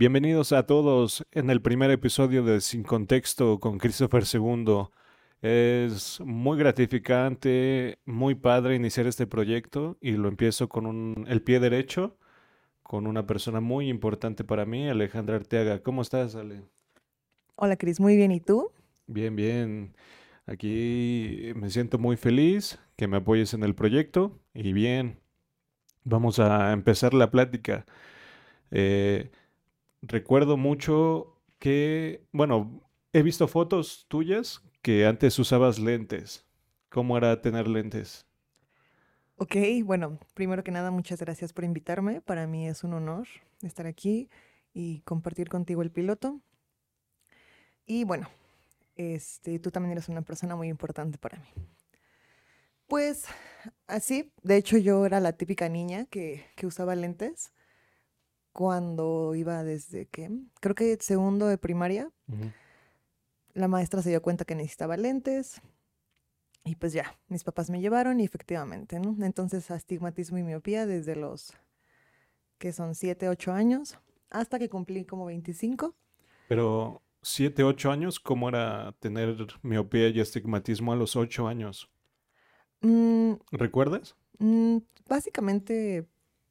Bienvenidos a todos en el primer episodio de Sin Contexto con Christopher II. Es muy gratificante, muy padre iniciar este proyecto y lo empiezo con un, el pie derecho, con una persona muy importante para mí, Alejandra Arteaga. ¿Cómo estás, Ale? Hola Cris, muy bien. ¿Y tú? Bien, bien. Aquí me siento muy feliz que me apoyes en el proyecto y bien, vamos a empezar la plática. Eh, recuerdo mucho que, bueno, he visto fotos tuyas que antes usabas lentes. ¿Cómo era tener lentes? Ok, bueno, primero que nada, muchas gracias por invitarme. Para mí es un honor estar aquí y compartir contigo el piloto. Y bueno, este, tú también eres una persona muy importante para mí. Pues así, de hecho yo era la típica niña que, que usaba lentes cuando iba desde que, creo que segundo de primaria. Ujú. La maestra se dio cuenta que necesitaba lentes y pues ya, mis papás me llevaron y efectivamente, ¿no? Entonces astigmatismo y miopía desde los que son 7, 8 años hasta que cumplí como 25. Pero siete, ocho años, ¿cómo era tener miopía y astigmatismo a los ocho años? Mm, ¿Recuerdas? mm, básicamente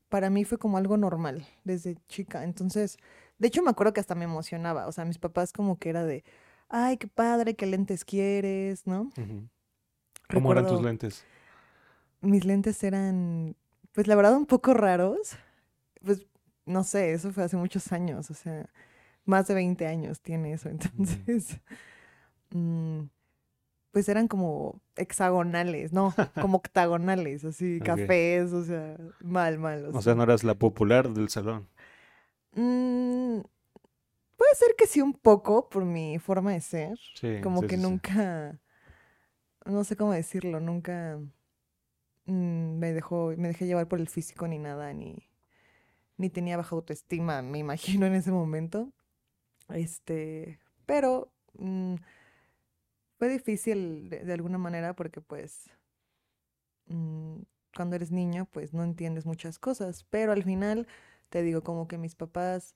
para mí fue como algo normal desde chica. Entonces, de hecho me acuerdo que hasta me emocionaba. O sea, mis papás como que era de, ay, qué padre, qué lentes quieres, ¿no? ¿Cómo eran tus lentes? mis lentes eran, pues la verdad, un poco raros. Pues no sé, eso fue hace muchos años, o sea, más de 20 años tiene eso. Entonces, mm, pues eran como hexagonales, no, como octagonales, así, cafés, o sea, mal, mal. O sea, no eras la popular del salón. Mm, puede ser que sí un poco por mi forma de ser. Sí, Como sí, que sí. nunca, no sé cómo decirlo, nunca mm, me dejó, me dejé llevar por el físico ni nada, ni, ni tenía baja autoestima, me imagino en ese momento. Este, pero mm, fue difícil de, alguna manera porque pues mm, cuando eres niño pues no entiendes muchas cosas, pero al final te digo como que mis papás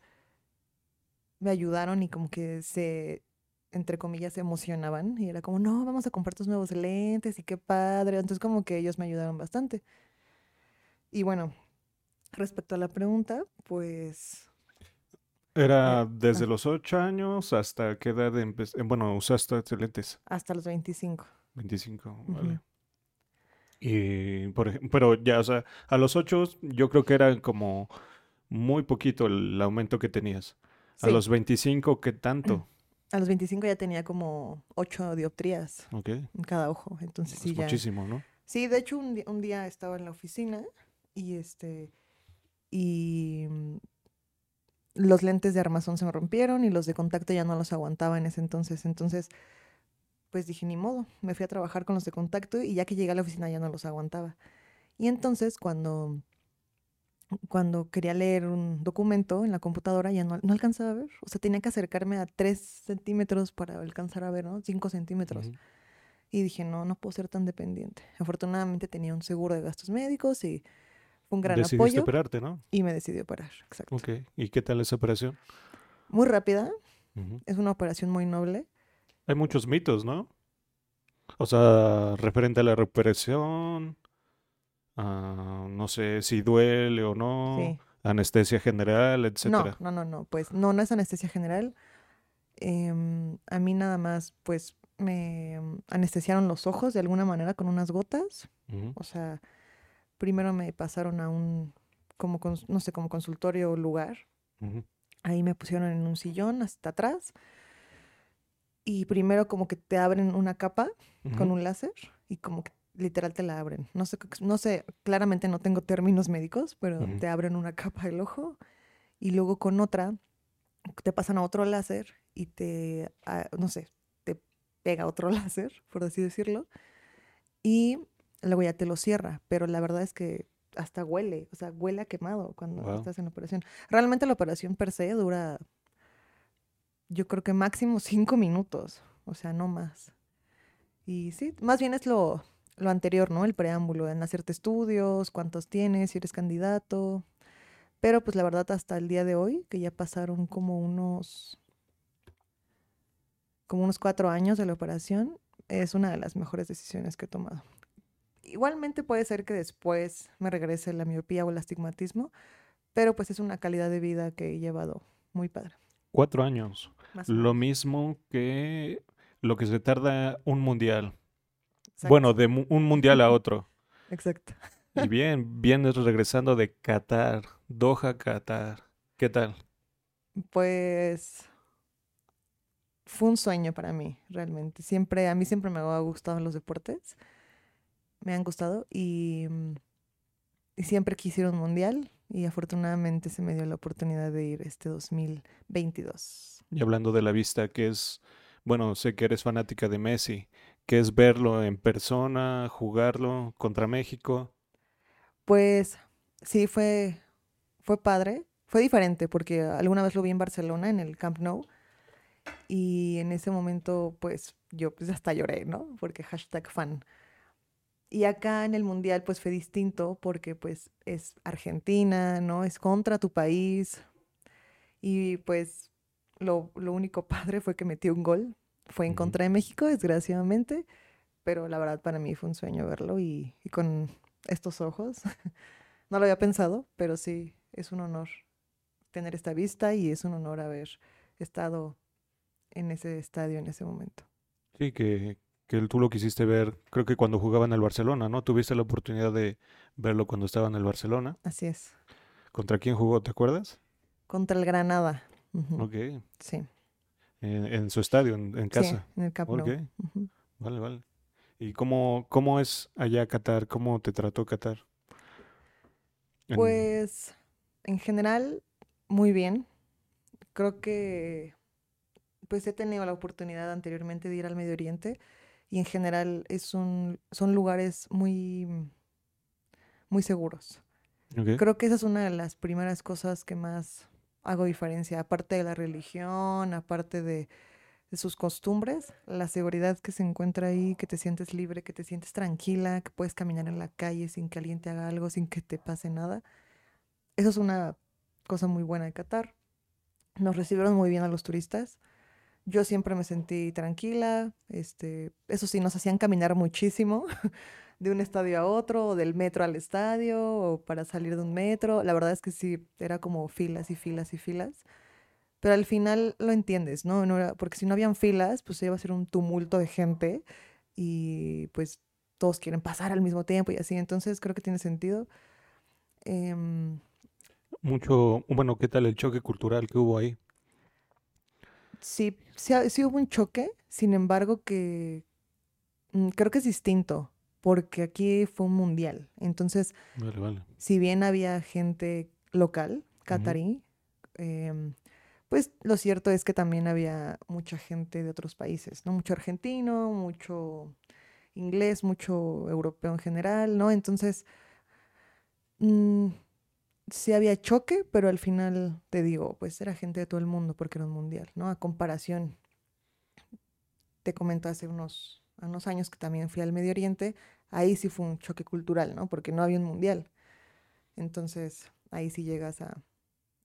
me ayudaron y como que se, entre comillas, se emocionaban y era como, no, vamos a comprar tus nuevos lentes y qué padre. Entonces como que ellos me ayudaron bastante. Y bueno, respecto a la pregunta, pues Era Eh, desde ah. los ocho años hasta qué edad empe- eh, Bueno, usaste lentes. hasta los 25. 25, Ujú. vale. Y por pero ya, o sea, a los ocho yo creo que era como muy poquito el aumento que tenías. A los 25, ¿qué tanto? a los 25 ya tenía como 8 dioptrías Ok, en cada ojo. Entonces es sí, ya. muchísimo, ¿no? Sí, de hecho un, un día estaba en la oficina y este y mm, los lentes de armazón se me rompieron y los de contacto ya no los aguantaba en ese entonces. Entonces, pues dije, ni modo, me fui a trabajar con los de contacto y ya que llegué a la oficina ya no los aguantaba. Y entonces cuando cuando quería leer un documento en la computadora ya no, no alcanzaba a ver. O sea, tenía que acercarme a 3 centímetros para alcanzar a ver, ¿no? 5 centímetros. Y dije, no, no puedo ser tan dependiente. Afortunadamente tenía un seguro de gastos médicos y un gran Decidiste apoyo. operarte, ¿no? Y me decidió operar, exacto. Ok, ¿y qué tal esa operación? Muy rápida, Ujú. es una operación muy noble. Hay muchos mitos, ¿no? O sea, referente a la recuperación, a, no sé si duele o no, Sí. anestesia general, No, etcétera. no, no, no, pues no, no es anestesia general. Em, a mí nada más, pues me anestesiaron los ojos de alguna manera con unas gotas. Ujú. O sea, primero me pasaron a un, como, no sé, como consultorio o lugar. Ujú. Ahí me pusieron en un sillón hasta atrás. Y primero como que te abren una capa con un láser y como que literal te la abren. No sé, no sé, claramente no tengo términos médicos, pero Ujú. te abren una capa del ojo y luego con otra te pasan a otro láser y te, ah, no sé, te pega otro láser, por así decirlo, y luego ya te lo cierra, pero la verdad es que hasta huele, o sea, huele a quemado cuando Wow. estás en la operación. Realmente la operación per se dura, yo creo que máximo cinco minutos, o sea, no más. Y sí, más bien es lo, lo anterior, ¿no? El preámbulo, en hacerte estudios, cuántos tienes, si eres candidato. Pero pues la verdad hasta el día de hoy, que ya pasaron como unos, como unos cuatro años de la operación, es una de las mejores decisiones que he tomado. Igualmente puede ser que después me regrese la miopía o el astigmatismo, pero pues es una calidad de vida que he llevado muy padre. Cuatro años. más Lo mismo que lo que se tarda un mundial. Exacto, Bueno, de mu- un mundial a otro. Exacto. Y bien, vienes regresando de Qatar, Doha, Qatar. ¿Qué tal? Pues fue un sueño para mí, realmente. Siempre, a mí siempre me ha gustado los deportes. Me han gustado y, mm, y siempre quise ir a un mundial y afortunadamente se me dio la oportunidad de ir este 2022. Y hablando de la vista, que es, bueno, sé que eres fanática de Messi, que es verlo en persona, jugarlo contra México. Pues sí, fue, fue padre. Fue diferente porque alguna vez lo vi en Barcelona, en el Camp Nou. Y en ese momento, pues yo pues hasta lloré, ¿no? Porque hashtag fan. Y acá en el Mundial, pues fue distinto porque pues es Argentina, ¿no? Es contra tu país. Y pues lo, lo único padre fue que metió un gol. Fue en contra de México, desgraciadamente. Pero la verdad para mí fue un sueño verlo y, y con estos ojos. No lo había pensado, pero sí, es un honor tener esta vista y es un honor haber estado en ese estadio en ese momento. Sí, que, que tú lo quisiste ver, creo que cuando jugaba en el Barcelona, ¿no? Tuviste la oportunidad de verlo cuando estaba en el Barcelona. Así es. ¿Contra quién jugó? ¿Te acuerdas? Contra el Granada. Ok. Sí. En, en su estadio, en, en Sí, casa. en el Camp Nou. Vale, vale. ¿Y cómo, cómo es allá Qatar? ¿Cómo te trató Qatar? En- Pues en general, muy bien. Creo que pues he tenido la oportunidad anteriormente de ir al Medio Oriente y en general es un, son lugares muy, muy seguros. Creo que esa es una de las primeras cosas que más hago diferencia, aparte de la religión, aparte de, de sus costumbres, la seguridad que se encuentra ahí, que te sientes libre, que te sientes tranquila, que puedes caminar en la calle sin que alguien te haga algo, sin que te pase nada. Eso es una cosa muy buena de Qatar. Nos recibieron muy bien a los turistas. Yo siempre me sentí tranquila. Este, eso sí, nos hacían caminar muchísimo de un estadio a otro, o del metro al estadio, o para salir de un metro. La verdad es que sí, era como filas y filas y filas. Pero al final lo entiendes, ¿no? No porque si no habían filas, pues iba a ser un tumulto de gente y pues todos quieren pasar al mismo tiempo y así. Entonces creo que tiene sentido. Em, Mucho, bueno, ¿qué tal el choque cultural que hubo ahí? Sí, sí, hubo un choque, sin embargo que mm, creo que es distinto, porque aquí fue un mundial. Entonces, Vale, vale. si bien había gente local, catarí, em, pues lo cierto es que también había mucha gente de otros países, ¿no? Mucho argentino, mucho inglés, mucho europeo en general, ¿no? Entonces, mm, sí había choque, pero al final te digo, pues era gente de todo el mundo porque era un mundial, ¿no? A comparación, te comento hace unos, unos años que también fui al Medio Oriente, ahí sí fue un choque cultural, ¿no? Porque no había un mundial. Entonces, ahí sí llegas a,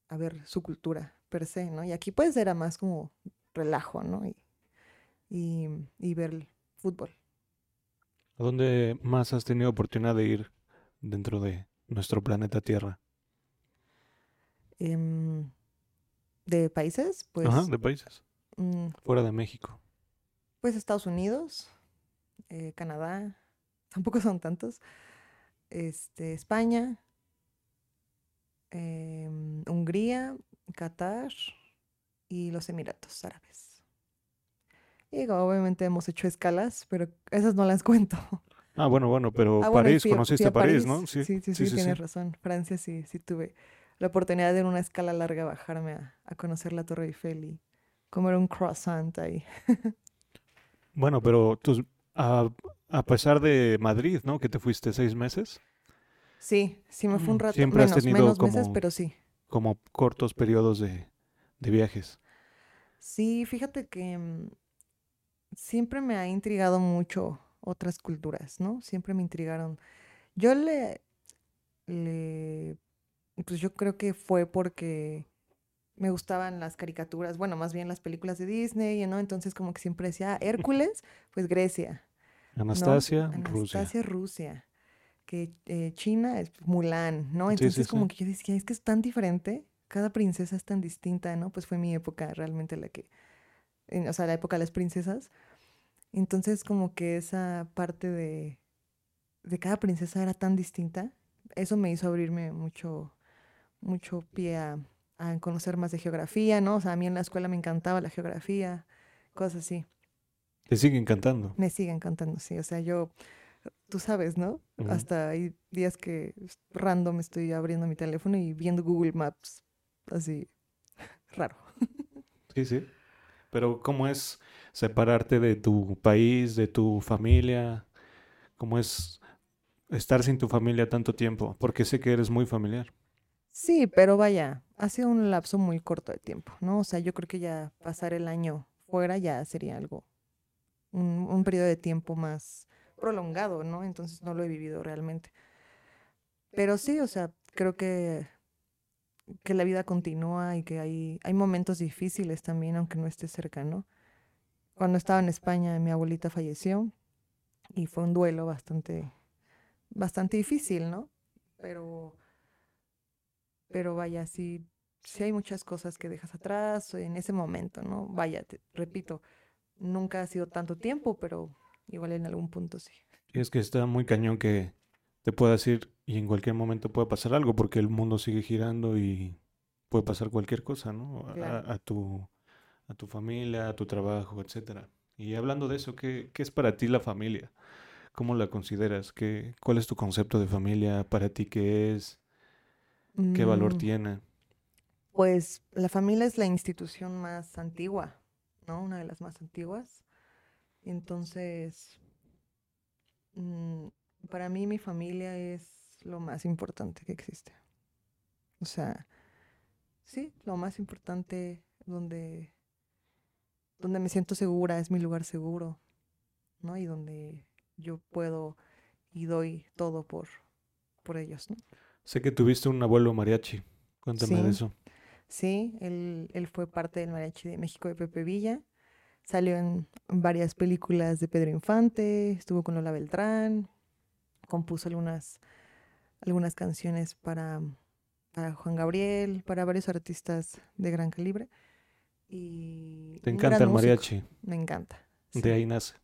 a ver su cultura per se, ¿no? Y aquí pues era más como relajo, ¿no? Y, y, y ver el fútbol. ¿A dónde más has tenido oportunidad de ir dentro de nuestro planeta Tierra? Em, de países, pues, Ajá, de países. mm, Fuera de México. pues Estados Unidos, eh, Canadá, tampoco son tantos, este, España, em, Hungría, Qatar y los Emiratos Árabes. Y digo, obviamente hemos hecho escalas, pero esas no las cuento. Ah, bueno, bueno, pero Ah, bueno, París, fui conociste fui a París, ¿no? Sí, sí, sí, sí, sí, tienes razón. Francia sí, sí tuve la oportunidad de en una escala larga bajarme a, a conocer la Torre Eiffel y comer un croissant ahí. Bueno, pero a, a pesar de Madrid, ¿no? Que te fuiste seis meses, Sí, sí me fue un Mm, rato, siempre has menos, tenido menos meses, como- pero sí. como cortos periodos de, de viajes. Sí, fíjate que mm, siempre me ha intrigado mucho otras culturas, ¿no? Siempre me intrigaron. Yo le, le, pues yo creo que fue porque me gustaban las caricaturas, bueno, más bien las películas de Disney, ¿no? Entonces como que siempre decía, "Ah, Hércules, pues Grecia, ¿no? Anastasia, Rusia. Anastasia, Rusia. Que eh, China es Mulan, ¿no? Sí, Entonces sí, como sí. que yo decía, es que es tan diferente, cada princesa es tan distinta, ¿no? Pues fue mi época realmente la que, en- o sea, la época de las princesas. Entonces como que esa parte de, de cada princesa era tan distinta, eso me hizo abrirme mucho, mucho pie a, a conocer más de geografía, ¿no? O sea, a mí en la escuela me encantaba la geografía, cosas así. Te siguen cantando. Me sigue encantando, sí. O sea, yo, tú sabes, ¿no? Hasta hay días que random estoy abriendo mi teléfono y viendo Google Maps, así, raro. Sí, sí. Pero ¿cómo es separarte de tu país, de tu familia? ¿Cómo es estar sin tu familia tanto tiempo? Porque sé que eres muy familiar. Sí, pero vaya, ha sido un lapso muy corto de tiempo, ¿no? O sea, yo creo que ya pasar el año fuera ya sería algo, un, un periodo de tiempo más prolongado, ¿no? Entonces no lo he vivido realmente. Pero sí, o sea, creo que, que la vida continúa y que hay, hay momentos difíciles también, aunque no esté cerca, ¿no? Cuando estaba en España, mi abuelita falleció y fue un duelo bastante, bastante difícil, ¿no? Pero pero vaya, sí, sí hay muchas cosas que dejas atrás en ese momento, ¿no? Vaya, te repito, nunca ha sido tanto tiempo, pero igual en algún punto sí. Y es que está muy cañón que te puedas ir y en cualquier momento puede pasar algo porque el mundo sigue girando y puede pasar cualquier cosa, ¿no? A- Claro. A, a tu, a tu familia, a tu trabajo, etcétera. Y hablando de eso, ¿qué, qué es para ti la familia? ¿Cómo la consideras? ¿Qué, cuál es tu concepto de familia? ¿Para ti qué es? ¿Qué valor Mm, tiene? Pues la familia es la institución más antigua, ¿no? Una de las más antiguas. Entonces, mm, para mí mi familia es lo más importante que existe. O sea, sí, lo más importante donde, donde me siento segura, es mi lugar seguro, ¿no? Y donde yo puedo y doy todo por, por ellos, ¿no? Sé que tuviste un abuelo mariachi. Cuéntame de eso. Sí, él, él fue parte del Mariachi de México de Pepe Villa. Salió en varias películas de Pedro Infante, estuvo con Lola Beltrán, compuso algunas, algunas canciones para, para Juan Gabriel, para varios artistas de gran calibre. Y Te encanta el músico, mariachi. Me encanta. De ahí nace.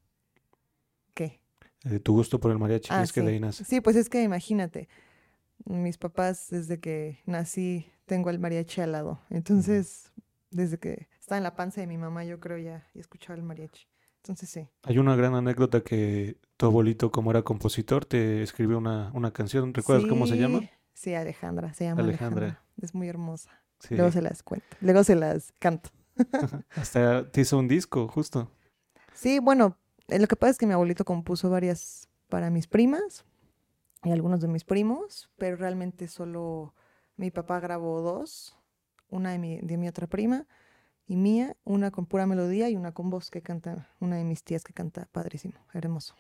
¿Qué? Eh, tu gusto por el mariachi. Ah, es que de ahí nace. Sí, pues es que imagínate, mis papás desde que nací tengo el mariachi al lado. Entonces, desde que estaba en la panza de mi mamá, yo creo ya, ya escuchaba el mariachi. Entonces sí. Hay una gran anécdota que tu abuelito, como era compositor, te escribió una, una canción. ¿Recuerdas cómo se llama? Sí, Alejandra, se llama Alejandra. Alejandra. Es muy hermosa. Sí. Luego se las cuento. Luego se las canto. Hasta te hizo un disco, justo. Sí, bueno, eh, lo que pasa es que mi abuelito compuso varias para mis primas y algunos de mis primos, pero realmente solo mi papá grabó dos, una de mi, de mi otra prima y mía, una con pura melodía y una con voz que canta, una de mis tías que canta padrísimo, hermoso.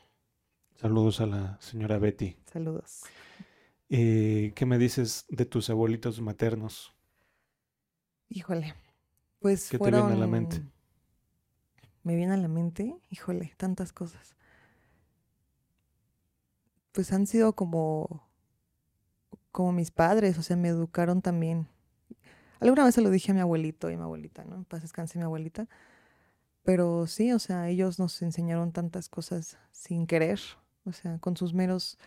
Saludos a la señora Betty. Saludos. Eh, ¿qué me dices de tus abuelitos maternos? Híjole, pues ¿Qué te viene a la fueron... mente? Me viene a la mente, híjole, tantas cosas. Pues han sido como, como mis padres, o sea, me educaron también. Alguna vez se lo dije a mi abuelito y a mi abuelita, ¿no? En paz descanse mi abuelita. Pero sí, o sea, ellos nos enseñaron tantas cosas sin querer, o sea, con sus meros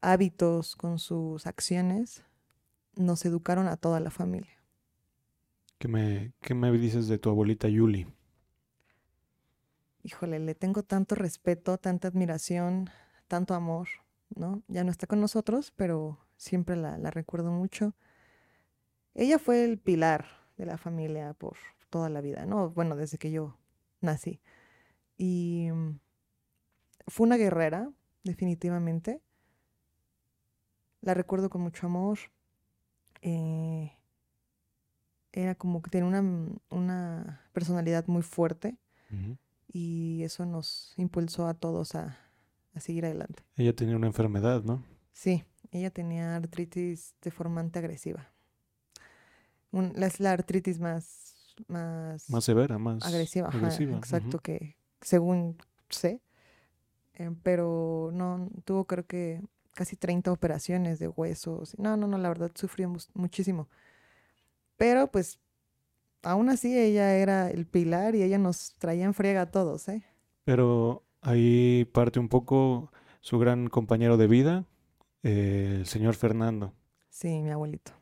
hábitos, con sus acciones, nos educaron a toda la familia. ¿Qué me, qué me dices de tu abuelita Yuli? híjole, le tengo tanto respeto, tanta admiración, tanto amor, ¿no? Ya no está con nosotros, pero siempre la, la recuerdo mucho. ella fue el pilar de la familia por toda la vida, ¿no? Bueno, desde que yo nací. Y mm, fue una guerrera, definitivamente. La recuerdo con mucho amor. Eh, era como que tenía una, mm, una personalidad muy fuerte y eso nos impulsó a todos a, a seguir adelante. Ella tenía una enfermedad, ¿no? Sí, ella tenía artritis deformante agresiva. Un- es la artritis más, más, Más severa, más agresiva, ajá, exacto, que según sé, eh, pero no, tuvo creo que casi 30 operaciones de huesos. No, no, no, la verdad sufrió muchísimo. Pero pues aún así ella era el pilar y ella nos traía en friega a todos, ¿eh? Pero ahí parte un poco su gran compañero de vida, eh, el señor Fernando. Sí, mi abuelito.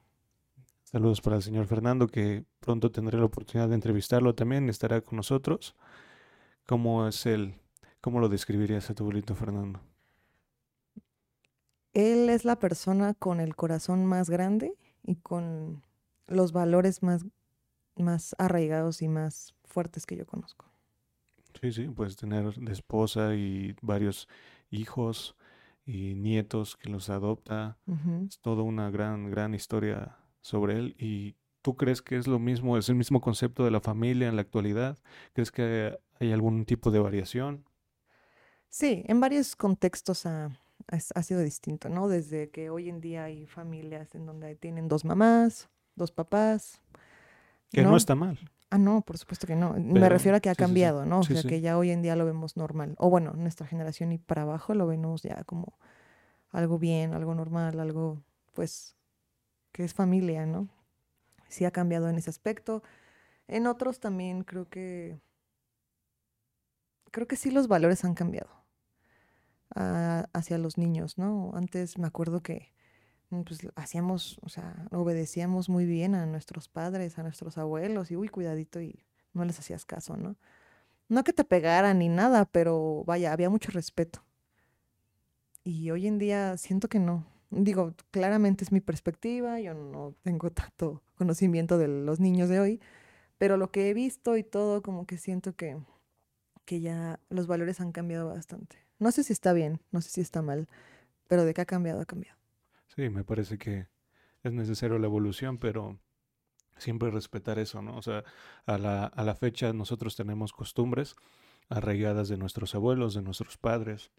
Saludos para el señor Fernando, que pronto tendré la oportunidad de entrevistarlo también, estará con nosotros. ¿Cómo es él? ¿Cómo lo describirías a tu abuelito Fernando? Él es la persona con el corazón más grande y con los valores más, más arraigados y más fuertes que yo conozco. Sí, sí, pues tener de esposa y varios hijos y nietos que los adopta. Es toda una gran, gran historia sobre él. ¿Y tú crees que es lo mismo, es el mismo concepto de la familia en la actualidad? ¿Crees que hay algún tipo de variación? Sí, en varios contextos ha, sido distinto, ¿no? Desde que hoy en día hay familias en donde tienen dos mamás, dos papás. Que no, ¿no? está mal. Ah, no, por supuesto que no. Me refiero a que ha sí, sí, sí. cambiado, ¿no? O sea, que ya hoy en día lo vemos normal. O bueno, nuestra generación y para abajo lo vemos ya como algo bien, algo normal, algo, pues, que es familia, ¿no? Sí ha cambiado en ese aspecto. En otros también creo que, creo que sí los valores han cambiado ah, hacia los niños, ¿no? Antes me acuerdo que pues hacíamos, o sea, obedecíamos muy bien a nuestros padres, a nuestros abuelos, y uy, cuidadito, y no les hacías caso, ¿no? No que te pegaran ni nada, pero vaya, había mucho respeto. Y hoy en día siento que no. Digo, claramente es mi perspectiva, yo no tengo tanto conocimiento de los niños de hoy, pero lo que he visto y todo, como que siento que, que ya los valores han cambiado bastante. No sé si está bien, no sé si está mal, pero de que ha cambiado, ha cambiado. Sí, me parece que es necesario la evolución, pero siempre respetar eso, ¿no? O sea, a la, a la fecha nosotros tenemos costumbres arraigadas de nuestros abuelos, de nuestros padres,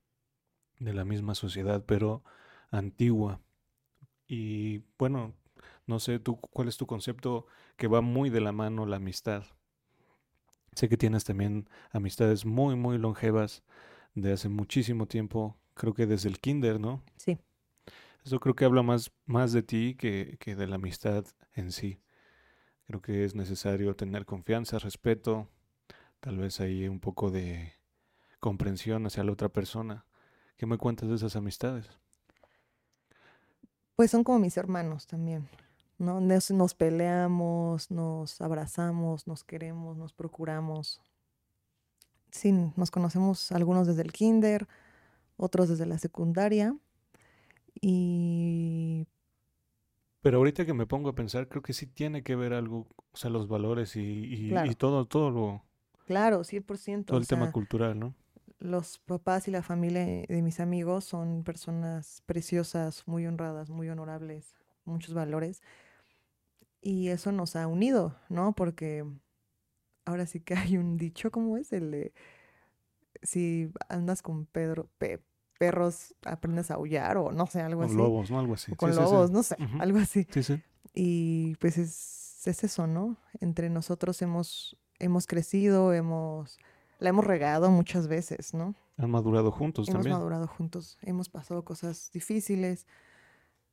de la misma sociedad, pero antigua. Y bueno, no sé, tú, ¿cuál es tu concepto que va muy de la mano la amistad? Sé que tienes también amistades muy, muy longevas de hace muchísimo tiempo, creo que desde el kinder, ¿no? Sí. Eso creo que habla más, más de ti que, que de la amistad en sí. Creo que es necesario tener confianza, respeto, tal vez ahí un poco de comprensión hacia la otra persona. ¿Qué me cuentas de esas amistades? Pues son como mis hermanos también, ¿no? Nos, nos peleamos, nos abrazamos, nos queremos, nos procuramos. Sí, nos conocemos algunos desde el kinder, otros desde la secundaria. Y Pero ahorita que me pongo a pensar, creo que sí tiene que ver algo, o sea, los valores y, y- todo, todo lo, claro, 100%. todo el tema sea, cultural, ¿no? los papás y la familia de mis amigos son personas preciosas, muy honradas, muy honorables, muchos valores. Y eso nos ha unido, ¿no? Porque ahora sí que hay un dicho, ¿cómo es? El de, si andas con Pedro, pe- perros, aprendes a aullar o no sé, algo Con así. lobos, ¿no? Algo así. O con Sí, sí, sí. lobos, no sé, algo así. Sí, sí. Y pues es, es eso, ¿no? Entre nosotros hemos, hemos crecido, hemos, la hemos regado muchas veces, ¿no? Han madurado juntos Hemos también. madurado juntos, hemos pasado cosas difíciles.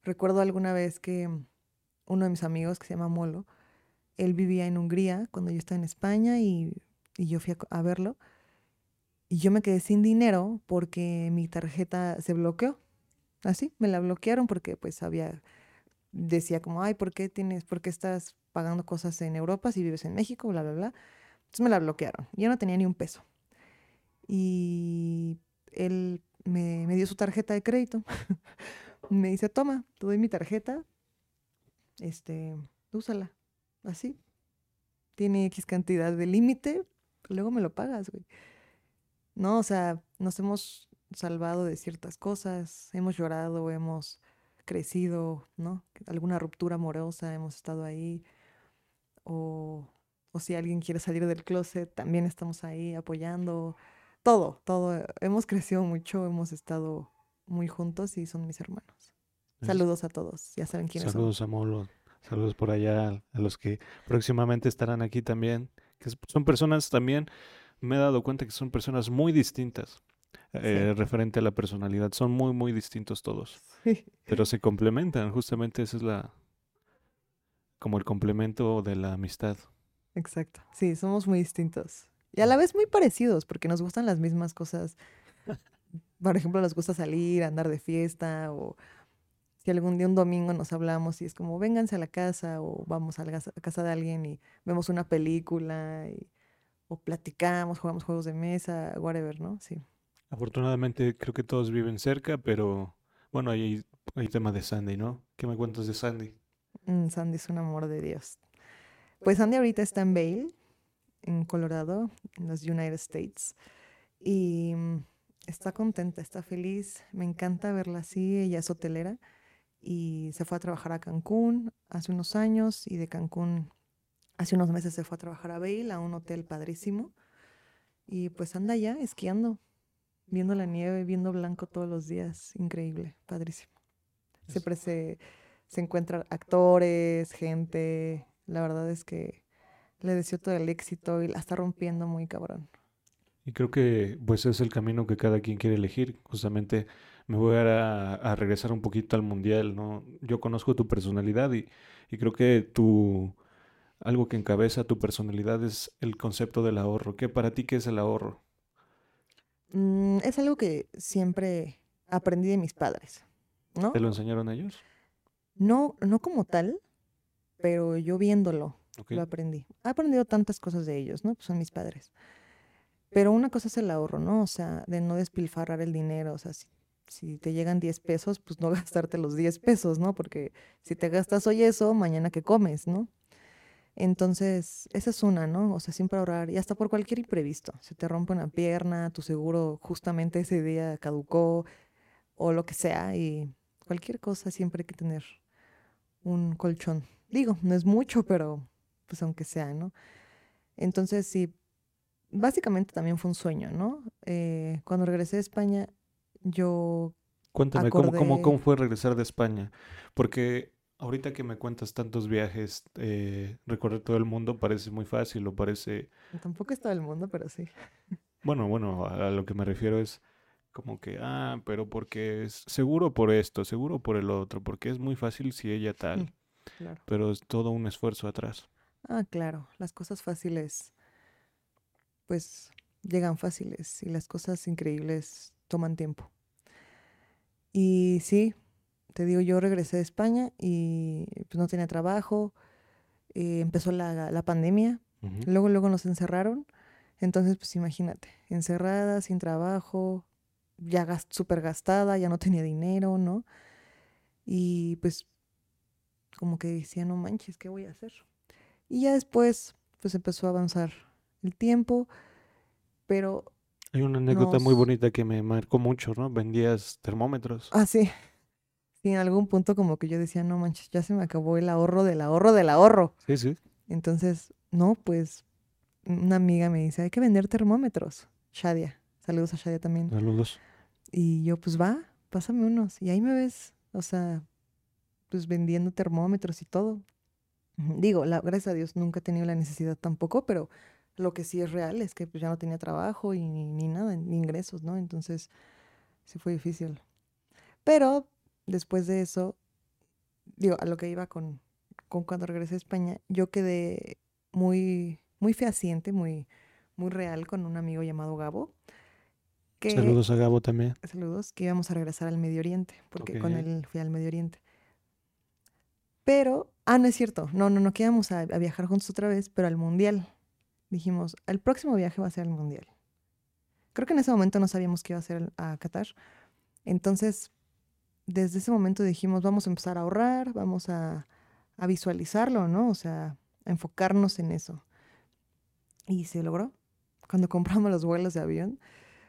Recuerdo alguna vez que uno de mis amigos, que se llama Molo, él vivía en Hungría cuando yo estaba en España y, y yo fui a verlo. Y yo me quedé sin dinero porque mi tarjeta se bloqueó. Así, me la bloquearon porque pues había, decía como, ay, ¿por qué tienes, por qué estás pagando cosas en Europa si vives en México? Bla, bla, bla. Entonces me la bloquearon. Yo no tenía ni un peso y él me, me dio su tarjeta de crédito. me dice, toma, te doy mi tarjeta. Este, úsala. Así. Tiene X cantidad de límite, luego me lo pagas, güey. No, o sea, nos hemos salvado de ciertas cosas, hemos llorado, hemos crecido, ¿no? Alguna ruptura amorosa, hemos estado ahí. O, o si alguien quiere salir del closet, también estamos ahí apoyando. Todo, todo. Hemos crecido mucho, hemos estado muy juntos y son mis hermanos. Saludos a todos, ya saben quiénes Saludos son. a Molo, saludos por allá a los que próximamente estarán aquí también, que son personas también, me he dado cuenta que son personas muy distintas eh, referente a la personalidad, son muy, muy distintos todos, pero se complementan, justamente esa es la, como el complemento de la amistad. Exacto. Sí, somos muy distintos. Y a la vez muy parecidos, porque nos gustan las mismas cosas. Por ejemplo, nos gusta salir, andar de fiesta, o si algún día un domingo nos hablamos y es como, vénganse a la casa, o vamos a la casa de alguien y vemos una película, y- o platicamos, jugamos juegos de mesa, whatever, ¿no? Sí. Afortunadamente creo que todos viven cerca, pero bueno, hay, hay tema de Sandy, ¿no? ¿Qué me cuentas de Sandy? Mm, Sandy es un amor de Dios. Pues Sandy ahorita está en Vail, en Colorado, en los United States. Y mm, está contenta, está feliz. Me encanta verla así. Ella es hotelera y se fue a trabajar a Cancún hace unos años y de Cancún hace unos meses se fue a trabajar a Vail, a un hotel padrísimo. Y pues anda ya esquiando, viendo la nieve, viendo blanco todos los días. Increíble, padrísimo. Siempre se, se encuentran actores, gente. La verdad es que le deseo todo el éxito y la está rompiendo muy cabrón. Y creo que pues es el camino que cada quien quiere elegir. Justamente me voy a, a regresar un poquito al mundial, ¿no? Yo conozco tu personalidad y, y creo que tu algo que encabeza tu personalidad es el concepto del ahorro. ¿Qué para ti qué es el ahorro? Mm, es algo que siempre aprendí de mis padres, ¿no? ¿Te lo enseñaron ellos? No, no como tal, pero yo viéndolo lo aprendí. He aprendido tantas cosas de ellos, ¿no? Pues son mis padres. Pero una cosa es el ahorro, ¿no? O sea, de no despilfarrar el dinero. O sea, si, si te llegan 10 pesos, pues no gastarte los 10 pesos, ¿no? Porque si te gastas hoy eso, mañana que comes, ¿no? Entonces, esa es una, ¿no? O sea, siempre ahorrar. Y hasta por cualquier imprevisto. Se te rompe una pierna, tu seguro justamente ese día caducó, o lo que sea. Y cualquier cosa siempre hay que tener un colchón. Digo, no es mucho, pero pues aunque sea, ¿no? Entonces, sí, básicamente también fue un sueño, ¿no? Eh, cuando regresé de España, yo Cuéntame, ¿cómo, cómo, cómo fue regresar de España? Porque ahorita que me cuentas tantos viajes, eh, recorrer todo el mundo parece muy fácil o parece... tampoco es todo el mundo, pero sí. Bueno, bueno, a, a lo que me refiero es como que, ah, pero porque es seguro por esto, seguro por el otro, porque es muy fácil si ella tal, Claro. pero es todo un esfuerzo atrás. Ah, claro, las cosas fáciles, pues llegan fáciles y las cosas increíbles toman tiempo. Y sí, te digo, yo regresé de España y pues no tenía trabajo, eh, empezó la, la pandemia, luego, luego nos encerraron, entonces pues imagínate, encerrada, sin trabajo, ya gas- súper gastada, ya no tenía dinero, ¿no? Y pues como que decía, no manches, ¿qué voy a hacer? Y ya después, pues empezó a avanzar el tiempo, pero Hay una anécdota muy bonita que me marcó mucho, ¿no? Vendías termómetros. así, sí, en algún punto como que yo decía, no manches, ya se me acabó el ahorro del ahorro del ahorro. Sí, sí. Entonces, no, pues una amiga me dice, hay que vender termómetros. Shadia, saludos a Shadia también. Saludos. Y yo, pues va, pásame unos. Y ahí me ves, o sea, pues vendiendo termómetros y todo. Digo, la, gracias a Dios nunca he tenido la necesidad tampoco, pero lo que sí es real es que pues, ya no tenía trabajo y ni, ni nada, ni ingresos, ¿no? Entonces, sí fue difícil. Pero después de eso, digo, a lo que iba con, con cuando regresé a España, yo quedé muy, muy fehaciente, muy, muy real con un amigo llamado Gabo. Que, Saludos a Gabo también. saludos, que íbamos a regresar al Medio Oriente, porque con él fui al Medio Oriente. Pero, ah, no es cierto, no, no, no, que íbamos a, a viajar juntos otra vez, pero al Mundial. Dijimos, el próximo viaje va a ser al Mundial. Creo que en ese momento no sabíamos que iba a ser a Qatar. Entonces, desde ese momento dijimos, vamos a empezar a ahorrar, vamos a, a visualizarlo, ¿no? O sea, a enfocarnos en eso. Y se logró. Cuando compramos los vuelos de avión,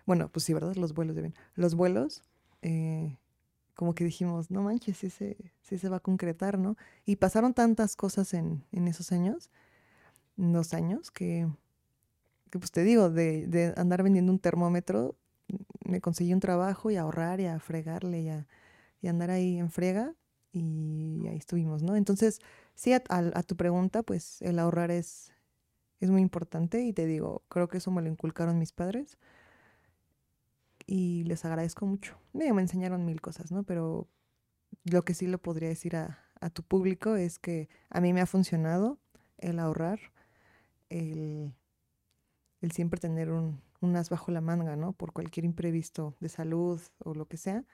bueno, pues sí, ¿verdad? Los vuelos de avión. Los vuelos, eh, como que dijimos, no manches, sí se, sí se va a concretar, ¿no? Y pasaron tantas cosas en, en esos años, dos años, que, que pues te digo, de, de andar vendiendo un termómetro, me conseguí un trabajo y a ahorrar y a fregarle y a, y andar ahí en frega y ahí estuvimos, ¿no? Entonces, sí, a, tu pregunta, pues el ahorrar es, es muy importante y te digo, creo que eso me lo inculcaron mis padres y les agradezco mucho. Me, me enseñaron mil cosas, ¿no? Pero lo que sí le podría decir a, a, tu público es que a mí me ha funcionado el ahorrar, el, el siempre tener un, un, as bajo la manga, ¿no? Por cualquier imprevisto de salud o lo que sea.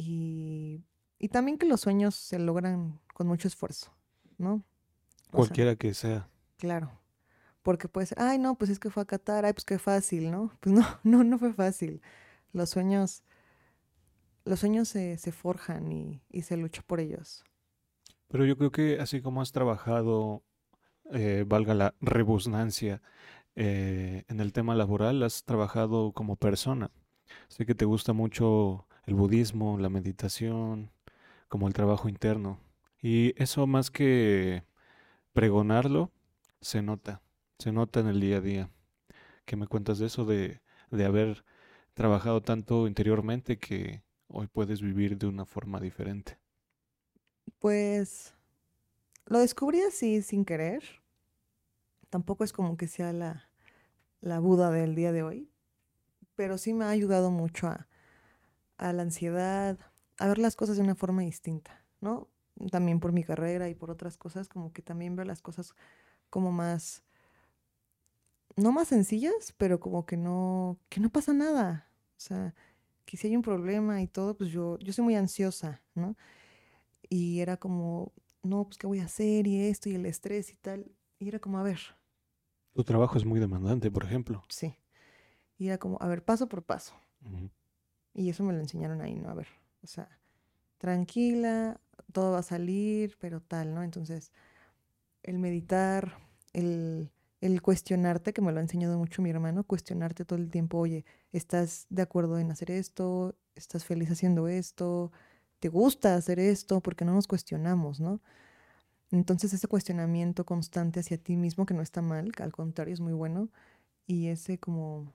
Y, y también que los sueños se logran con mucho esfuerzo, ¿no? O Cualquiera sea, que sea. Claro. Porque puede ser, ay, no, pues es que fue a Qatar, ay, pues qué fácil, ¿no? Pues no, no, no fue fácil. Los sueños, los sueños se, se forjan y, y, se lucha por ellos. Pero yo creo que así como has trabajado, eh, valga la rebusnancia, eh, en el tema laboral, has trabajado como persona. Sé que te gusta mucho el budismo, la meditación, como el trabajo interno. Y eso más que pregonarlo, se nota se nota en el día a día. ¿Qué me cuentas de eso, de, de haber trabajado tanto interiormente que hoy puedes vivir de una forma diferente? Pues lo descubrí así sin querer. Tampoco es como que sea la, la Buda del día de hoy, pero sí me ha ayudado mucho a, a la ansiedad, a ver las cosas de una forma distinta, ¿no? También por mi carrera y por otras cosas, como que también veo las cosas como más no más sencillas, pero como que no, que no pasa nada. O sea, que si hay un problema y todo, pues yo, yo soy muy ansiosa, ¿no? Y era como, no, pues qué voy a hacer y esto y el estrés y tal. Y era como, a ver. Tu trabajo es muy demandante, por ejemplo. Sí. Y era como, a ver, paso por paso. Uh -huh. Y eso me lo enseñaron ahí, ¿no? A ver, o sea, tranquila, todo va a salir, pero tal, ¿no? Entonces, el meditar, el el cuestionarte, que me lo ha enseñado mucho mi hermano, cuestionarte todo el tiempo, oye, ¿estás de acuerdo en hacer esto? ¿Estás feliz haciendo esto? ¿Te gusta hacer esto? Porque no nos cuestionamos, ¿no? Entonces ese cuestionamiento constante hacia ti mismo, que no está mal, que al contrario es muy bueno, y ese como,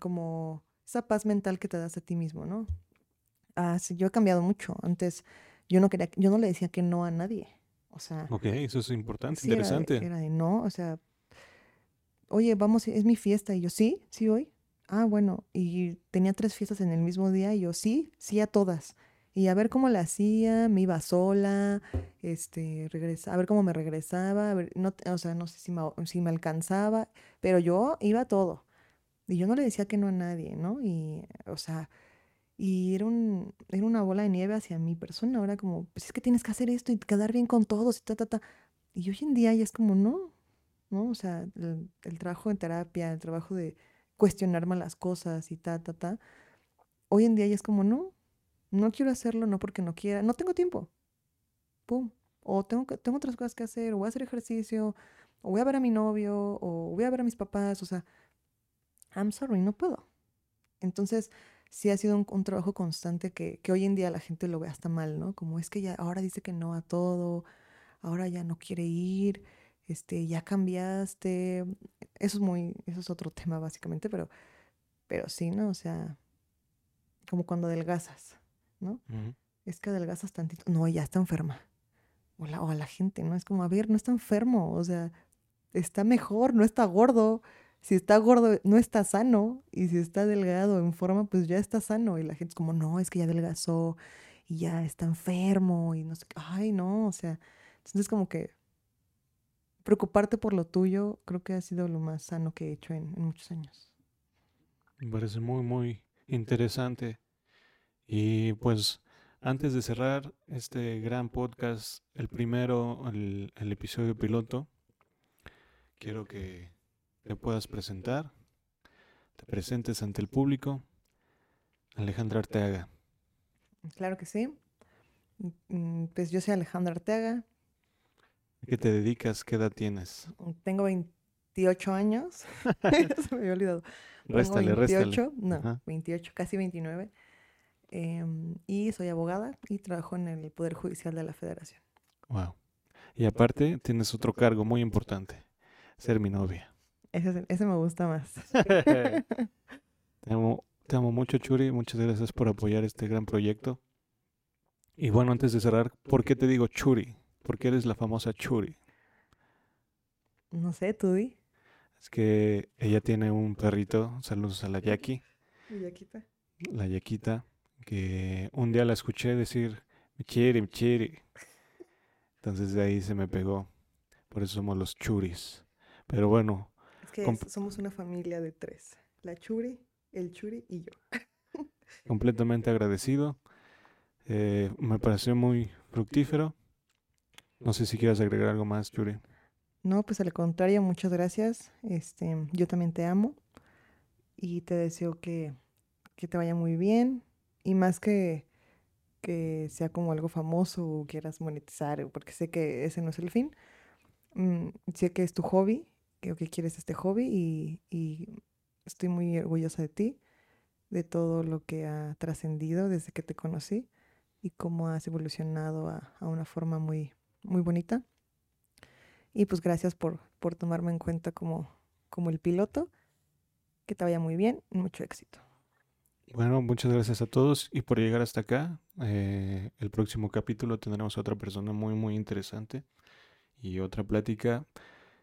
como esa paz mental que te das a ti mismo, ¿no? Ah, sí, yo he cambiado mucho. Antes yo no quería, yo no le decía que no a nadie. O sea. Ok, eso es importante, sí, interesante. Era, era de no, o sea, oye, vamos, es mi fiesta. Y yo, sí, sí voy. Ah, bueno, y tenía tres fiestas en el mismo día y yo, sí, sí a todas. Y a ver cómo la hacía, me iba sola, este, regresa, a ver cómo me regresaba, a ver, no, o sea, no sé si me, si me alcanzaba, pero yo iba a todo. Y yo no le decía que no a nadie, ¿no? Y, o sea, y era, un, era una bola de nieve hacia mi persona. Ahora como, pues es que tienes que hacer esto y quedar bien con todos y ta, ta, ta. Y hoy en día ya es como, no, ¿no? O sea, el, trabajo en terapia, el trabajo de cuestionarme las cosas y ta, ta, ta. Hoy en día ya es como, no, no quiero hacerlo, no porque no quiera, no tengo tiempo. Pum. O tengo, tengo otras cosas que hacer, o voy a hacer ejercicio, o voy a ver a mi novio, o voy a ver a mis papás, o sea, I'm sorry, no puedo. Entonces, sí ha sido un, un trabajo constante que, que, hoy en día la gente lo ve hasta mal, ¿no? Como es que ya ahora dice que no a todo, ahora ya no quiere ir, este, ya cambiaste. Eso es muy, eso es otro tema básicamente, pero, pero sí, ¿no? O sea, como cuando adelgazas, ¿no? Uh -huh. Es que adelgazas tantito. No, ya está enferma. O, la, o a la gente, ¿no? Es como, a ver, no está enfermo, o sea, está mejor, no está gordo. Si está gordo, no está sano. Y si está delgado en forma, pues ya está sano. Y la gente es como, no, es que ya adelgazó y ya está enfermo y no sé, ay, no, o sea, entonces como que preocuparte por lo tuyo creo que ha sido lo más sano que he hecho en, muchos años. Me parece muy, muy interesante. Y pues antes de cerrar este gran podcast, el primero, el episodio piloto, quiero que te puedas presentar, te presentes ante el público. Alejandra Arteaga. Claro que sí. Mm, Pues yo soy Alejandra Arteaga, ¿A qué te dedicas? ¿Qué edad tienes? tengo 28 años. Se me había olvidado. Tengo Réstale, réstale. 28, no, Ajá. 28, casi 29. Em, y soy abogada y trabajo en el Poder Judicial de la Federación. Wow. Y aparte tienes otro cargo muy importante, ser mi novia. Ese, es- ese me gusta más. te, amo, te amo mucho, Churi. Muchas gracias por apoyar este gran proyecto. Y bueno, antes de cerrar, ¿por qué te digo Churi? Porque eres la famosa Churi. No sé, tú di. Es que ella tiene un perrito, saludos a la Jackie, Villaquita. la Yaquita, que un día la escuché decir, me quiere. Entonces de ahí se me pegó. Por eso somos los Churis. Pero bueno, Es que es- somos una familia de tres. La Churi, el Churi y yo. completamente agradecido. Eh, me pareció muy fructífero. No sé si quieras agregar algo más, Churi. No, pues al contrario, muchas gracias. Este, yo también te amo y te deseo que, que te vaya muy bien. Y más que que sea como algo famoso o quieras monetizar, porque sé que ese no es el fin. mm, sé que es tu hobby, que, que quieres este hobby y, y estoy muy orgullosa de ti, de todo lo que ha trascendido desde que te conocí y cómo has evolucionado a, a una forma muy, muy bonita. Y pues gracias por, por tomarme en cuenta como, como el piloto. Que te vaya muy bien, mucho éxito. Bueno, muchas gracias a todos y por llegar hasta acá. Eh, el próximo capítulo tendremos a otra persona muy, muy interesante y otra plática